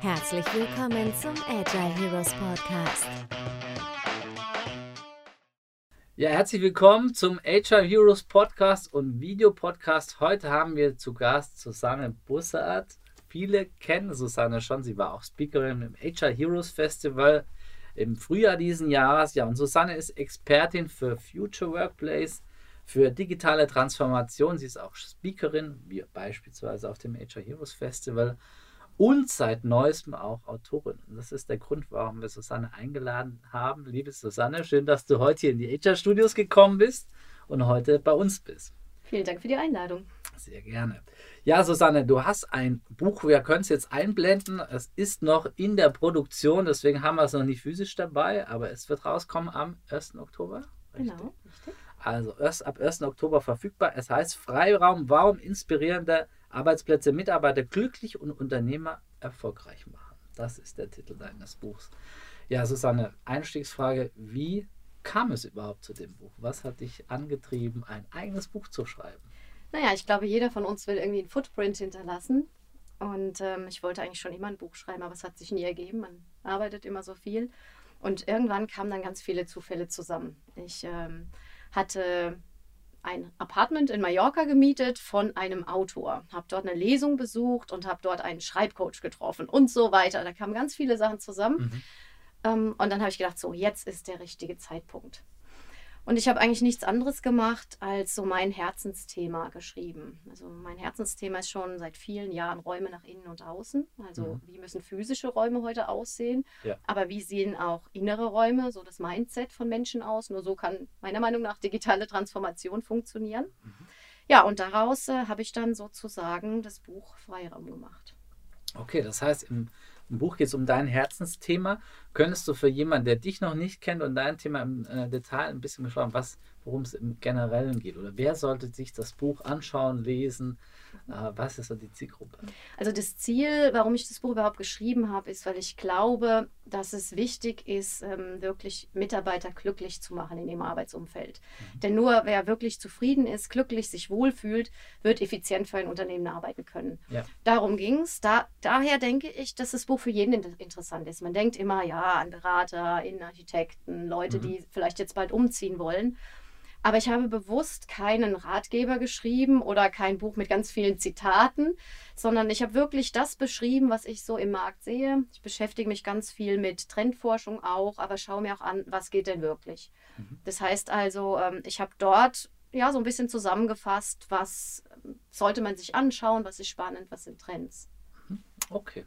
Herzlich willkommen zum Agile Heroes Podcast. Ja, herzlich willkommen zum Agile Heroes Podcast und Videopodcast. Heute haben wir zu Gast Susanne Bussard. Viele kennen Susanne schon. Sie war auch Speakerin im Agile Heroes Festival im Frühjahr diesen Jahres. Ja, und Susanne ist Expertin für Future Workplace, für digitale Transformation. Sie ist auch Speakerin, wie beispielsweise auf dem Agile Heroes Festival und seit neuestem auch Autorin. Und das ist der Grund, warum wir Susanne eingeladen haben. Liebe Susanne, schön, dass du heute hier in die HR Studios gekommen bist und heute bei uns bist. Vielen Dank für die Einladung. Sehr gerne. Ja, Susanne, du hast ein Buch, wir können es jetzt einblenden. Es ist noch in der Produktion, deswegen haben wir es noch nicht physisch dabei, aber es wird rauskommen am 1. Oktober. Richtig? Genau, richtig. Also erst ab 1. Oktober verfügbar. Es heißt Freiraum, warum inspirierende Arbeitsplätze, Mitarbeiter glücklich und Unternehmer erfolgreich machen. Das ist der Titel deines Buchs. Ja, Susanne, Einstiegsfrage, wie kam es überhaupt zu dem Buch? Was hat dich angetrieben, ein eigenes Buch zu schreiben? Naja, ich glaube, jeder von uns will irgendwie einen Footprint hinterlassen. Und ähm, ich wollte eigentlich schon immer ein Buch schreiben, aber es hat sich nie ergeben. Man arbeitet immer so viel. Und irgendwann kamen dann ganz viele Zufälle zusammen. Ich ähm, hatte ein Apartment in Mallorca gemietet von einem Autor, habe dort eine Lesung besucht und habe dort einen Schreibcoach getroffen und so weiter. Da kamen ganz viele Sachen zusammen. Mhm. Ähm, und dann habe ich gedacht, so, jetzt ist der richtige Zeitpunkt. Und ich habe eigentlich nichts anderes gemacht, als so mein Herzensthema geschrieben. Also mein Herzensthema ist schon seit vielen Jahren Räume nach innen und außen. Also mhm. wie müssen physische Räume heute aussehen? Ja. Aber wie sehen auch innere Räume, so das Mindset von Menschen aus? Nur so kann meiner Meinung nach digitale Transformation funktionieren. Mhm. Ja, und daraus äh, habe ich dann sozusagen das Buch Freiraum gemacht. Okay, das heißt, im im Buch geht es um dein Herzensthema. Könntest du für jemanden, der dich noch nicht kennt und dein Thema im äh, Detail ein bisschen beschreiben, worum es im Generellen geht? Oder wer sollte sich das Buch anschauen, lesen? Äh, was ist so die Zielgruppe? Also das Ziel, warum ich das Buch überhaupt geschrieben habe, ist, weil ich glaube, dass es wichtig ist, ähm, wirklich Mitarbeiter glücklich zu machen in ihrem Arbeitsumfeld. Mhm. Denn nur wer wirklich zufrieden ist, glücklich, sich wohlfühlt, wird effizient für ein Unternehmen arbeiten können. Ja. Darum ging es. Da, daher denke ich, dass das Buch für jeden interessant ist. Man denkt immer, ja, an Berater, Innenarchitekten, Leute, mhm. die vielleicht jetzt bald umziehen wollen. Aber ich habe bewusst keinen Ratgeber geschrieben oder kein Buch mit ganz vielen Zitaten, sondern ich habe wirklich das beschrieben, was ich so im Markt sehe. Ich beschäftige mich ganz viel mit Trendforschung auch, aber schaue mir auch an, was geht denn wirklich. Mhm. Das heißt also, ähm, ich habe dort ja so ein bisschen zusammengefasst, was sollte man sich anschauen, was ist spannend, was sind Trends. Mhm. Okay.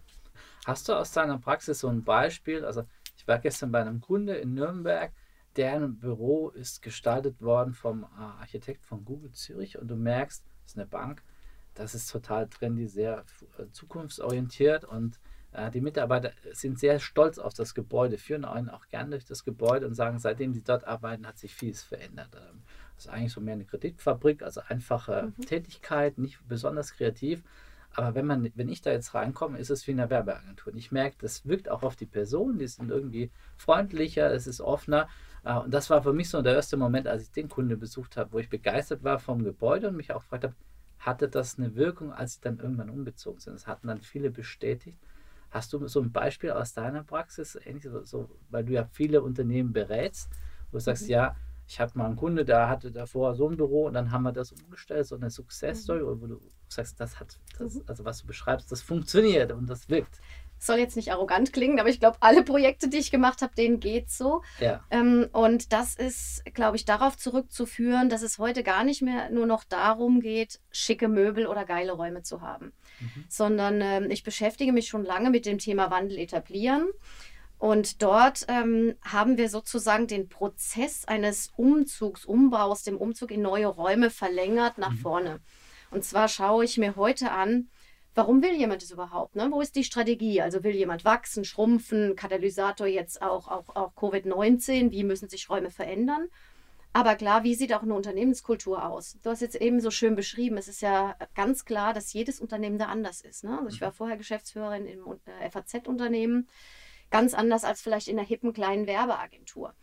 Hast du aus deiner Praxis so ein Beispiel? Also ich war gestern bei einem Kunde in Nürnberg, deren Büro ist gestaltet worden vom äh, Architekt von Google Zürich und du merkst, das ist eine Bank, das ist total trendy, sehr äh, zukunftsorientiert und äh, die Mitarbeiter sind sehr stolz auf das Gebäude, führen einen auch gern durch das Gebäude und sagen, seitdem sie dort arbeiten, hat sich vieles verändert. Ähm, das ist eigentlich so mehr eine Kreditfabrik, also einfache mhm. Tätigkeit, nicht besonders kreativ. Aber wenn man, wenn ich da jetzt reinkomme, ist es wie eine Werbeagentur. Und ich merke, das wirkt auch auf die Person, die sind irgendwie freundlicher, es ist offener. Äh, und das war für mich so der erste Moment, als ich den Kunde besucht habe, wo ich begeistert war vom Gebäude und mich auch gefragt habe, hatte das eine Wirkung, als sie dann irgendwann umgezogen sind? Das hatten dann viele bestätigt. Hast du so ein Beispiel aus deiner Praxis, ähnlich so, weil du ja viele Unternehmen berätst, wo du sagst, mhm. ja, ich habe mal einen Kunde, der hatte davor so ein Büro und dann haben wir das umgestellt, so eine Success Story, mhm. wo du sagst, das hat, das, mhm. also was du beschreibst, das funktioniert und das wirkt soll jetzt nicht arrogant klingen, aber ich glaube, alle Projekte, die ich gemacht habe, denen geht so. Ja. Ähm, und das ist, glaube ich, darauf zurückzuführen, dass es heute gar nicht mehr nur noch darum geht, schicke Möbel oder geile Räume zu haben, mhm. sondern ähm, ich beschäftige mich schon lange mit dem Thema Wandel etablieren. Und dort ähm, haben wir sozusagen den Prozess eines Umzugs, Umbaus, dem Umzug in neue Räume verlängert nach mhm. vorne. Und zwar schaue ich mir heute an, warum will jemand das überhaupt? Ne? Wo ist die Strategie? Also will jemand wachsen, schrumpfen, Katalysator jetzt auch, auch, auch Covid-19, wie müssen sich Räume verändern? Aber klar, wie sieht auch eine Unternehmenskultur aus? Du hast jetzt eben so schön beschrieben, es ist ja ganz klar, dass jedes Unternehmen da anders ist. Ne? Also ich war mhm. vorher Geschäftsführerin im äh, FAZ-Unternehmen, ganz anders als vielleicht in einer hippen kleinen Werbeagentur.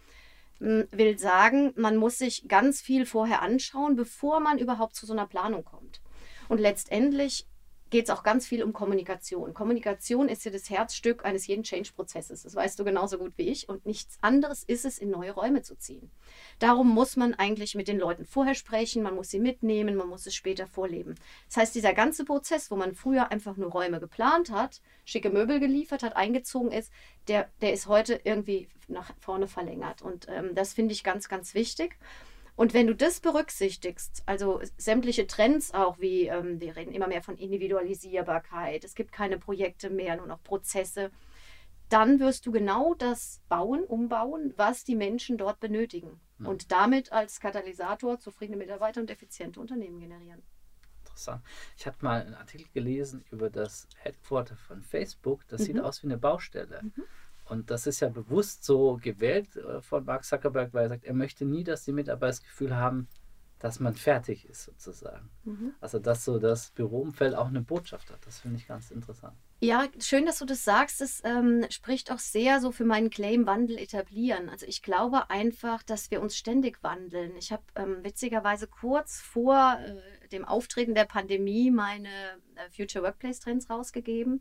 Hm, will sagen, man muss sich ganz viel vorher anschauen, bevor man überhaupt zu so einer Planung kommt. Und letztendlich geht es auch ganz viel um Kommunikation. Kommunikation ist ja das Herzstück eines jeden Change-Prozesses. Das weißt du genauso gut wie ich. Und nichts anderes ist es, in neue Räume zu ziehen. Darum muss man eigentlich mit den Leuten vorher sprechen, man muss sie mitnehmen, man muss es später vorleben. Das heißt, dieser ganze Prozess, wo man früher einfach nur Räume geplant hat, schicke Möbel geliefert hat, eingezogen ist, der, der ist heute irgendwie nach vorne verlängert. Und ähm, das finde ich ganz, ganz wichtig. Und wenn du das berücksichtigst, also sämtliche Trends auch, wie ähm, wir reden immer mehr von Individualisierbarkeit, es gibt keine Projekte mehr, nur noch Prozesse, dann wirst du genau das bauen, umbauen, was die Menschen dort benötigen. Mhm. Und damit als Katalysator zufriedene Mitarbeiter und effiziente Unternehmen generieren. Interessant. Ich habe mal einen Artikel gelesen über das Headquarter von Facebook. Das mhm. sieht aus wie eine Baustelle. Mhm. Und das ist ja bewusst so gewählt äh, von Mark Zuckerberg, weil er sagt, er möchte nie, dass die Mitarbeiter das Gefühl haben, dass man fertig ist sozusagen. Mhm. Also dass so das Büroumfeld auch eine Botschaft hat. Das finde ich ganz interessant. Ja, schön, dass du das sagst. Das ähm, spricht auch sehr so für meinen Claim Wandel etablieren. Also ich glaube einfach, dass wir uns ständig wandeln. Ich habe ähm, witzigerweise kurz vor äh, dem Auftreten der Pandemie meine äh, Future Workplace Trends rausgegeben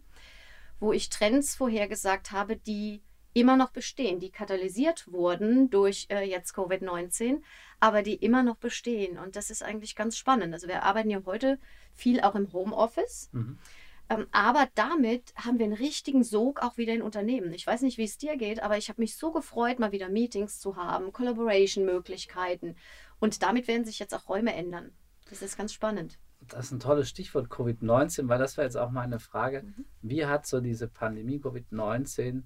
wo ich Trends vorhergesagt habe, die immer noch bestehen, die katalysiert wurden durch äh, jetzt Covid-19, aber die immer noch bestehen. Und das ist eigentlich ganz spannend. Also wir arbeiten ja heute viel auch im Homeoffice. Mhm. Ähm, aber damit haben wir einen richtigen Sog auch wieder in Unternehmen. Ich weiß nicht, wie es dir geht, aber ich habe mich so gefreut, mal wieder Meetings zu haben, Collaboration-Möglichkeiten. Und damit werden sich jetzt auch Räume ändern. Das ist ganz spannend das ist ein tolles Stichwort Covid-19, weil das wäre jetzt auch meine Frage. Mhm. Wie hat so diese Pandemie Covid-19,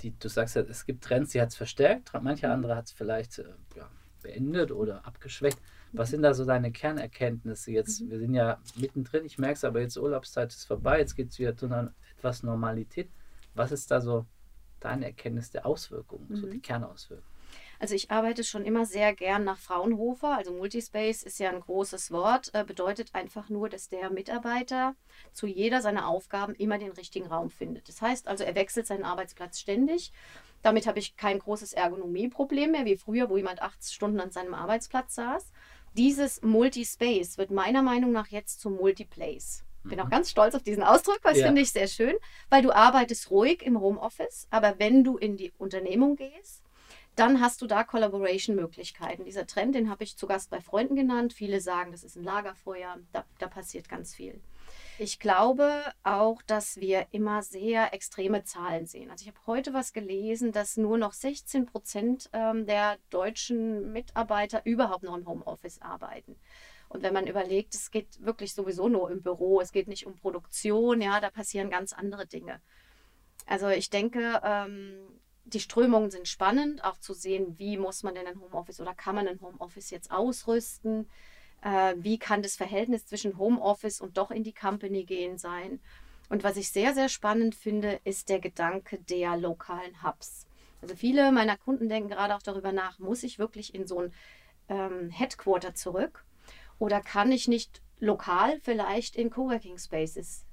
die du sagst ja, es gibt Trends, die hat es verstärkt, manche mhm. andere hat es vielleicht äh, ja, beendet oder abgeschwächt. Was sind da so deine Kernerkenntnisse jetzt? Mhm. Wir sind ja mittendrin, ich merke es, aber jetzt Urlaubszeit ist vorbei, jetzt geht es wieder zu einer etwas Normalität. Was ist da so deine Erkenntnis der Auswirkungen, mhm. so die Kernauswirkungen? Also ich arbeite schon immer sehr gern nach Fraunhofer. Also Multispace ist ja ein großes Wort, äh, bedeutet einfach nur, dass der Mitarbeiter zu jeder seiner Aufgaben immer den richtigen Raum findet. Das heißt also, er wechselt seinen Arbeitsplatz ständig. Damit habe ich kein großes Ergonomieproblem mehr, wie früher, wo jemand acht Stunden an seinem Arbeitsplatz saß. Dieses Multispace wird meiner Meinung nach jetzt zum Multiplace. Bin auch mhm. ganz stolz auf diesen Ausdruck, weil ja. finde ich sehr schön, weil du arbeitest ruhig im Homeoffice, aber wenn du in die Unternehmung gehst, dann hast du da Collaboration-Möglichkeiten. Dieser Trend, den habe ich zu Gast bei Freunden genannt. Viele sagen, das ist ein Lagerfeuer, da, da passiert ganz viel. Ich glaube auch, dass wir immer sehr extreme Zahlen sehen. Also ich habe heute was gelesen, dass nur noch 16 Prozent ähm, der deutschen Mitarbeiter überhaupt noch im Homeoffice arbeiten. Und wenn man überlegt, es geht wirklich sowieso nur im Büro, es geht nicht um Produktion, ja, da passieren ganz andere Dinge. Also ich denke, ähm, die Strömungen sind spannend, auch zu sehen, wie muss man denn ein Homeoffice oder kann man ein Homeoffice jetzt ausrüsten? Äh, wie kann das Verhältnis zwischen Homeoffice und doch in die Company gehen sein? Und was ich sehr, sehr spannend finde, ist der Gedanke der lokalen Hubs. Also viele meiner Kunden denken gerade auch darüber nach, muss ich wirklich in so ein ähm, Headquarter zurück oder kann ich nicht lokal vielleicht in Coworking Spaces.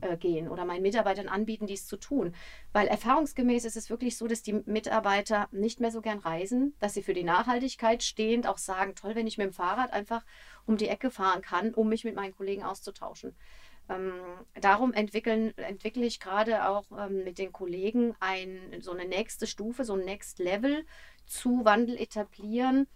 Äh, gehen oder meinen Mitarbeitern anbieten, dies zu tun. Weil erfahrungsgemäß ist es wirklich so, dass die Mitarbeiter nicht mehr so gern reisen, dass sie für die Nachhaltigkeit stehend auch sagen, toll, wenn ich mit dem Fahrrad einfach um die Ecke fahren kann, um mich mit meinen Kollegen auszutauschen. Ähm, darum entwickeln, entwickle ich gerade auch ähm, mit den Kollegen ein, so eine nächste Stufe, so ein Next Level zu Wandel etablieren,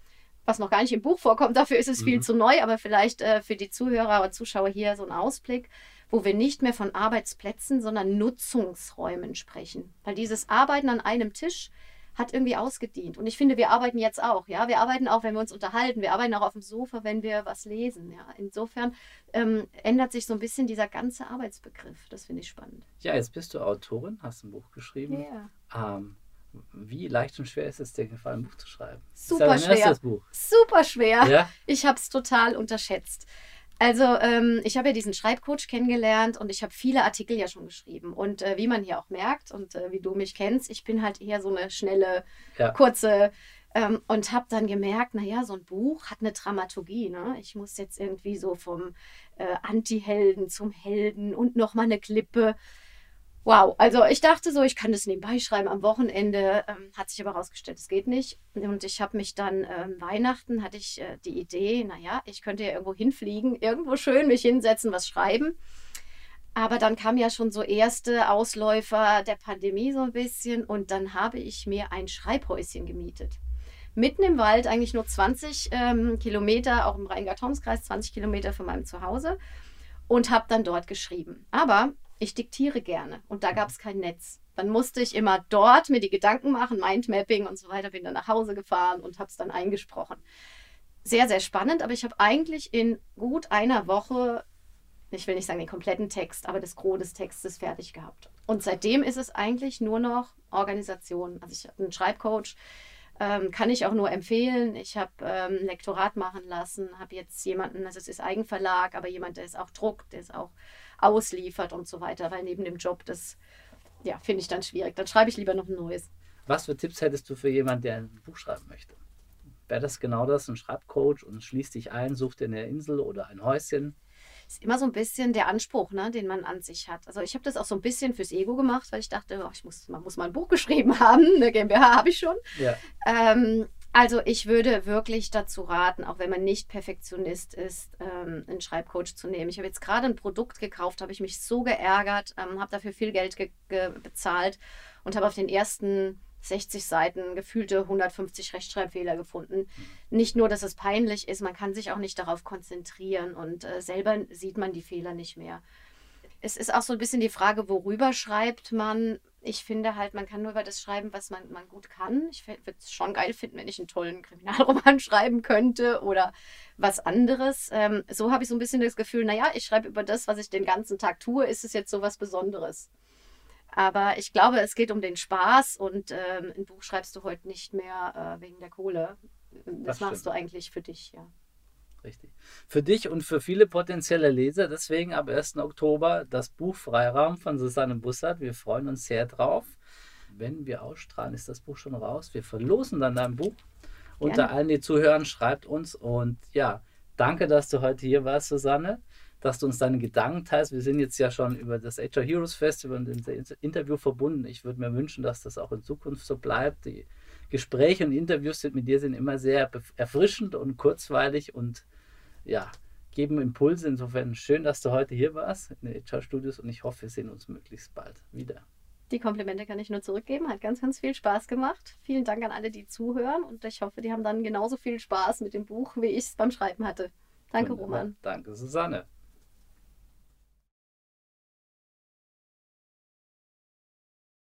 was noch gar nicht im Buch vorkommt. Dafür ist es mhm. viel zu neu, aber vielleicht äh, für die Zuhörer oder Zuschauer hier so ein Ausblick wo wir nicht mehr von Arbeitsplätzen, sondern Nutzungsräumen sprechen. Weil dieses Arbeiten an einem Tisch hat irgendwie ausgedient. Und ich finde, wir arbeiten jetzt auch. Ja, wir arbeiten auch, wenn wir uns unterhalten. Wir arbeiten auch auf dem Sofa, wenn wir was lesen. Ja, insofern ähm, ändert sich so ein bisschen dieser ganze Arbeitsbegriff. Das finde ich spannend. Ja, jetzt bist du Autorin, hast ein Buch geschrieben. Ja. Ähm, wie leicht und schwer ist es dir gefallen, ein Buch zu schreiben? Super schwer. Super schwer. Ja? Ich habe es total unterschätzt. Also ähm, ich habe ja diesen Schreibcoach kennengelernt und ich habe viele Artikel ja schon geschrieben. Und äh, wie man hier auch merkt und äh, wie du mich kennst, ich bin halt eher so eine schnelle, ja. kurze ähm, und habe dann gemerkt, naja, so ein Buch hat eine Dramaturgie. Ne? Ich muss jetzt irgendwie so vom äh, Anti-Helden zum Helden und nochmal eine Klippe. Wow, also ich dachte so, ich kann das nebenbei schreiben am Wochenende, ähm, hat sich aber herausgestellt, es geht nicht. Und ich habe mich dann ähm, Weihnachten hatte ich äh, die Idee, naja, ich könnte ja irgendwo hinfliegen, irgendwo schön mich hinsetzen, was schreiben. Aber dann kam ja schon so erste Ausläufer der Pandemie so ein bisschen und dann habe ich mir ein Schreibhäuschen gemietet. Mitten im Wald, eigentlich nur 20 ähm, Kilometer, auch im Rheingau-Taunus-Kreis, 20 Kilometer von meinem Zuhause und habe dann dort geschrieben. Aber ich diktiere gerne und da gab es kein Netz. Dann musste ich immer dort mir die Gedanken machen, Mindmapping und so weiter, bin dann nach Hause gefahren und habe es dann eingesprochen. Sehr, sehr spannend, aber ich habe eigentlich in gut einer Woche ich will nicht sagen den kompletten Text, aber das Gros des Textes fertig gehabt. Und seitdem ist es eigentlich nur noch Organisation. Also ich habe einen Schreibcoach, ähm, kann ich auch nur empfehlen. Ich habe ähm, ein Lektorat machen lassen, habe jetzt jemanden, also es ist Eigenverlag, aber jemand, der es auch druckt, der es auch ausliefert und so weiter, weil neben dem Job das, ja, finde ich dann schwierig. Dann schreibe ich lieber noch ein neues. Was für Tipps hättest du für jemanden, der ein Buch schreiben möchte? Wäre das genau das, ein Schreibcoach und schließt dich ein, sucht dir eine Insel oder ein Häuschen? ist immer so ein bisschen der Anspruch, ne, den man an sich hat. Also ich habe das auch so ein bisschen fürs Ego gemacht, weil ich dachte, oh, ich muss, man muss mal ein Buch geschrieben haben. Eine GmbH habe ich schon. Ja. Ähm, also ich würde wirklich dazu raten, auch wenn man nicht Perfektionist ist, ähm, einen Schreibcoach zu nehmen. Ich habe jetzt gerade ein Produkt gekauft, habe ich mich so geärgert, ähm, habe dafür viel Geld bezahlt und habe auf den ersten 60 Seiten, gefühlte 150 Rechtschreibfehler gefunden. Nicht nur, dass es peinlich ist, man kann sich auch nicht darauf konzentrieren und äh, selber sieht man die Fehler nicht mehr. Es ist auch so ein bisschen die Frage, worüber schreibt man. Ich finde halt, man kann nur über das schreiben, was man, man gut kann. Ich würde es schon geil finden, wenn ich einen tollen Kriminalroman schreiben könnte oder was anderes. Ähm, so habe ich so ein bisschen das Gefühl, naja, ich schreibe über das, was ich den ganzen Tag tue. Ist es jetzt so was Besonderes? Aber ich glaube, es geht um den Spaß und ähm, ein Buch schreibst du heute nicht mehr äh, wegen der Kohle. Das, das machst du eigentlich für dich, ja. Richtig. Für dich und für viele potenzielle Leser, deswegen ab 1. Oktober das Buch Freiraum von Susanne Bussard. Wir freuen uns sehr drauf. Wenn wir ausstrahlen, ist das Buch schon raus. Wir verlosen dann dein Buch. Unter allen, die zuhören, schreibt uns. Und ja, danke, dass du heute hier warst, Susanne dass du uns deine Gedanken teilst. Wir sind jetzt ja schon über das HR Heroes Festival und das Interview verbunden. Ich würde mir wünschen, dass das auch in Zukunft so bleibt. Die Gespräche und Interviews mit dir sind immer sehr erfrischend und kurzweilig und ja, geben Impulse. Insofern schön, dass du heute hier warst in den HR Studios und ich hoffe, wir sehen uns möglichst bald wieder. Die Komplimente kann ich nur zurückgeben. Hat ganz, ganz viel Spaß gemacht. Vielen Dank an alle, die zuhören. Und ich hoffe, die haben dann genauso viel Spaß mit dem Buch, wie ich es beim Schreiben hatte. Danke, Wunderbar. Roman. Danke, Susanne.